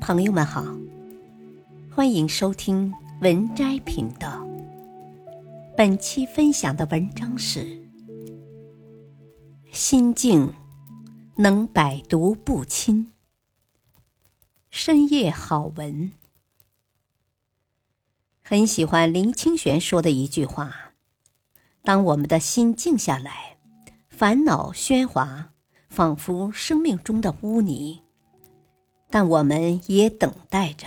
朋友们好，欢迎收听文摘频道。本期分享的文章是：心静能百毒不侵。深夜好文，很喜欢林清玄说的一句话：“当我们的心静下来，烦恼喧哗，仿佛生命中的污泥。”但我们也等待着，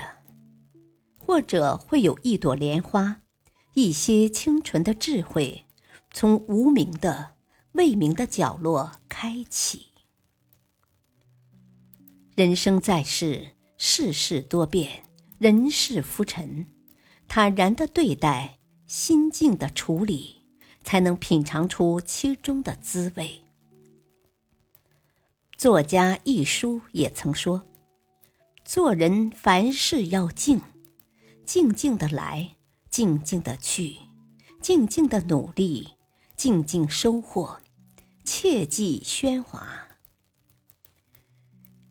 或者会有一朵莲花，一些清纯的智慧，从无名的、未明的角落开启。人生在世，世事多变，人事浮沉，坦然的对待，心境的处理，才能品尝出其中的滋味。作家一书也曾说。做人凡事要静，静静的来，静静的去，静静的努力，静静收获，切忌喧哗。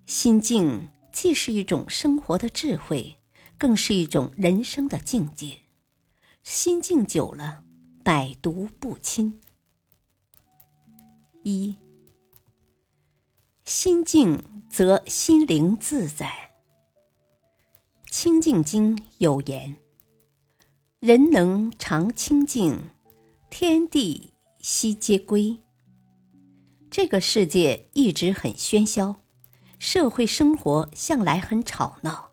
心静既是一种生活的智慧，更是一种人生的境界。心静久了，百毒不侵。一心静则心灵自在。《清净经》有言：“人能常清净，天地悉皆归。”这个世界一直很喧嚣，社会生活向来很吵闹。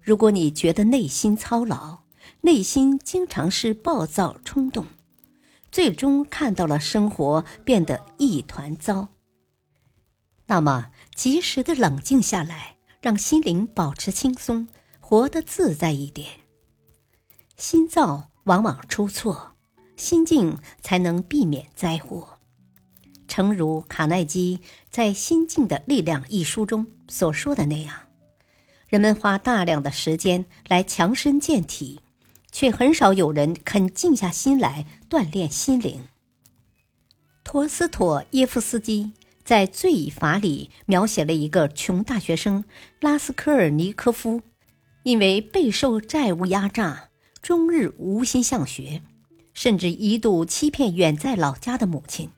如果你觉得内心操劳，内心经常是暴躁冲动，最终看到了生活变得一团糟，那么及时的冷静下来。让心灵保持轻松，活得自在一点。心躁往往出错，心静才能避免灾祸。诚如卡耐基在《心境的力量》一书中所说的那样，人们花大量的时间来强身健体，却很少有人肯静下心来锻炼心灵。陀思妥耶夫斯基。在《罪与罚》里描写了一个穷大学生拉斯科尔尼科夫，因为备受债务压榨，终日无心向学，甚至一度欺骗远在老家的母亲。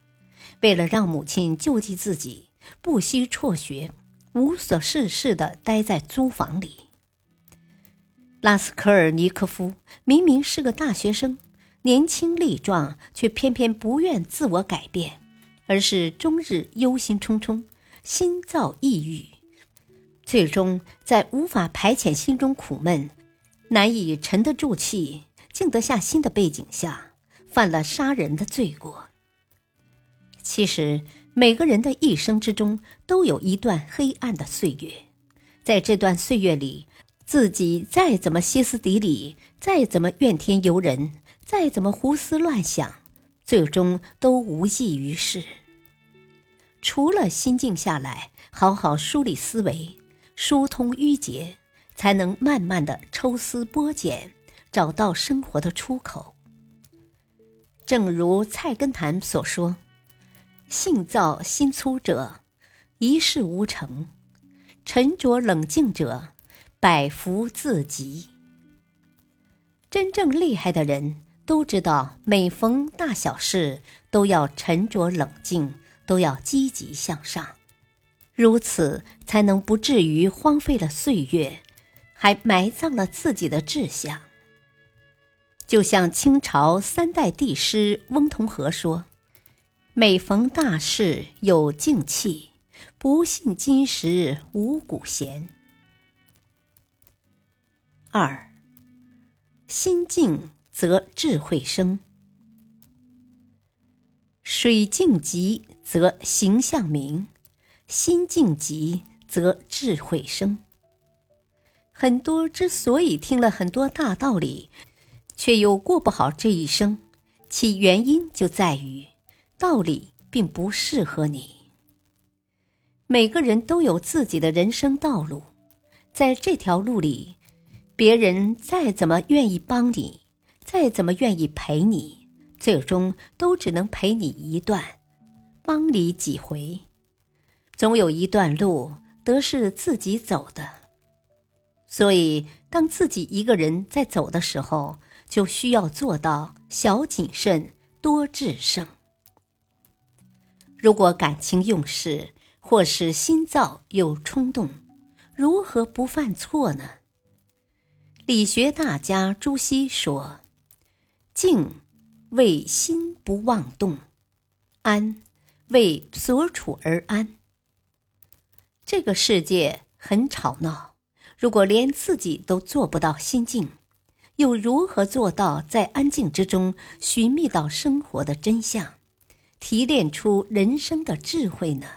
为了让母亲救济自己，不惜辍学，无所事事地待在租房里。拉斯科尔尼科夫明明是个大学生，年轻力壮，却偏偏不愿自我改变。而是终日忧心忡忡，心躁抑郁，最终在无法排遣心中苦闷、难以沉得住气、静得下心的背景下，犯了杀人的罪过。其实，每个人的一生之中都有一段黑暗的岁月，在这段岁月里，自己再怎么歇斯底里，再怎么怨天尤人，再怎么胡思乱想。最终都无济于事。除了心静下来，好好梳理思维，疏通淤结，才能慢慢的抽丝剥茧，找到生活的出口。正如菜根谭所说：“性躁心粗者，一事无成；沉着冷静者，百福自集。”真正厉害的人。都知道，每逢大小事都要沉着冷静，都要积极向上，如此才能不至于荒废了岁月，还埋葬了自己的志向。就像清朝三代帝师翁同龢说：“每逢大事有静气，不信今时无古贤。”二，心静。则智慧生，水静极则形象明，心静极则智慧生。很多之所以听了很多大道理，却又过不好这一生，其原因就在于道理并不适合你。每个人都有自己的人生道路，在这条路里，别人再怎么愿意帮你。再怎么愿意陪你，最终都只能陪你一段，帮你几回。总有一段路得是自己走的。所以，当自己一个人在走的时候，就需要做到小谨慎、多智胜。如果感情用事，或是心躁又冲动，如何不犯错呢？理学大家朱熹说：“静为心不妄动，安为所处而安。”这个世界很吵闹，如果连自己都做不到心静，又如何做到在安静之中寻觅到生活的真相，提炼出人生的智慧呢？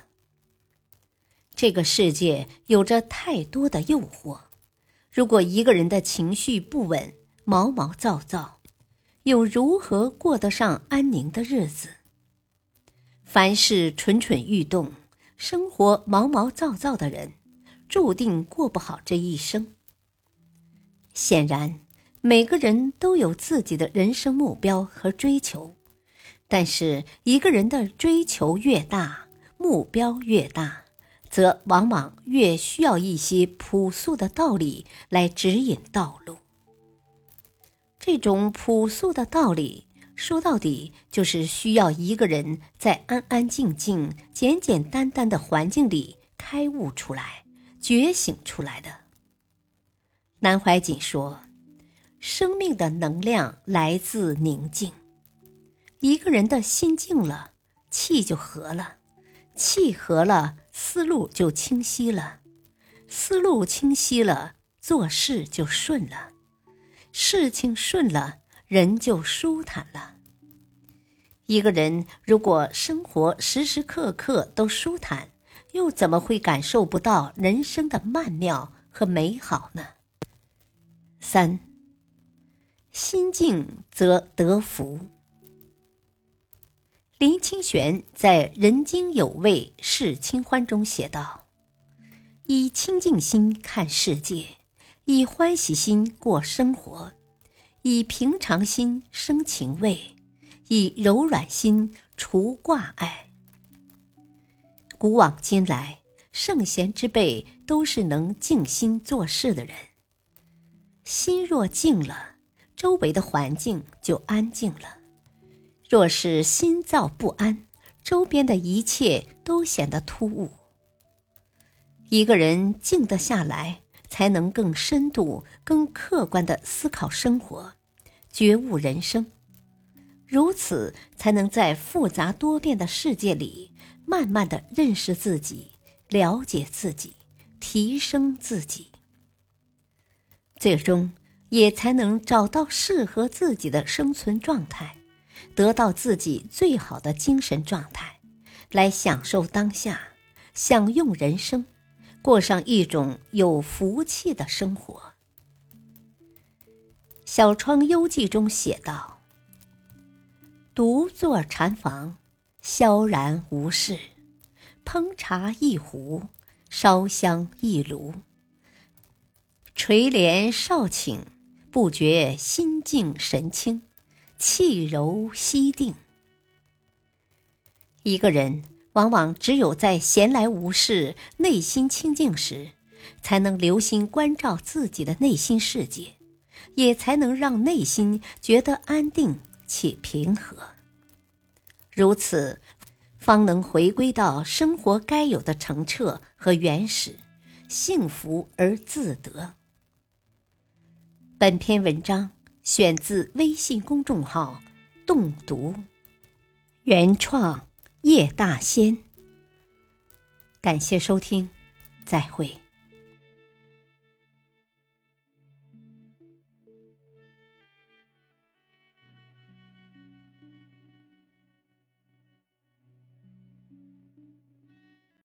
这个世界有着太多的诱惑，如果一个人的情绪不稳、毛毛躁躁，又如何过得上安宁的日子？凡事蠢蠢欲动、生活毛毛躁躁的人，注定过不好这一生。显然，每个人都有自己的人生目标和追求，但是一个人的追求越大，目标越大。则往往越需要一些朴素的道理来指引道路。这种朴素的道理，说到底就是需要一个人在安安静静、简简单单的环境里开悟出来、觉醒出来的。南怀瑾说：“生命的能量来自宁静。一个人的心静了，气就和了，气和了。”思路就清晰了，思路清晰了，做事就顺了，事情顺了，人就舒坦了。一个人如果生活时时刻刻都舒坦，又怎么会感受不到人生的曼妙和美好呢？三，心静则得福。林清玄在《人间有味是清欢》中写道：“以清净心看世界，以欢喜心过生活，以平常心生情味，以柔软心除挂碍。”古往今来，圣贤之辈都是能静心做事的人。心若静了，周围的环境就安静了。若是心躁不安，周边的一切都显得突兀。一个人静得下来，才能更深度、更客观的思考生活，觉悟人生。如此，才能在复杂多变的世界里，慢慢的认识自己、了解自己、提升自己，最终也才能找到适合自己的生存状态。得到自己最好的精神状态，来享受当下，享用人生，过上一种有福气的生活。《小窗幽记》中写道：“独坐禅房，萧然无事，烹茶一壶，烧香一炉。垂帘少顷，不觉心静神清。”气柔息定。一个人往往只有在闲来无事、内心清静时，才能留心关照自己的内心世界，也才能让内心觉得安定且平和。如此，方能回归到生活该有的澄澈和原始，幸福而自得。本篇文章。选自微信公众号“动读”，原创叶大仙。感谢收听，再会。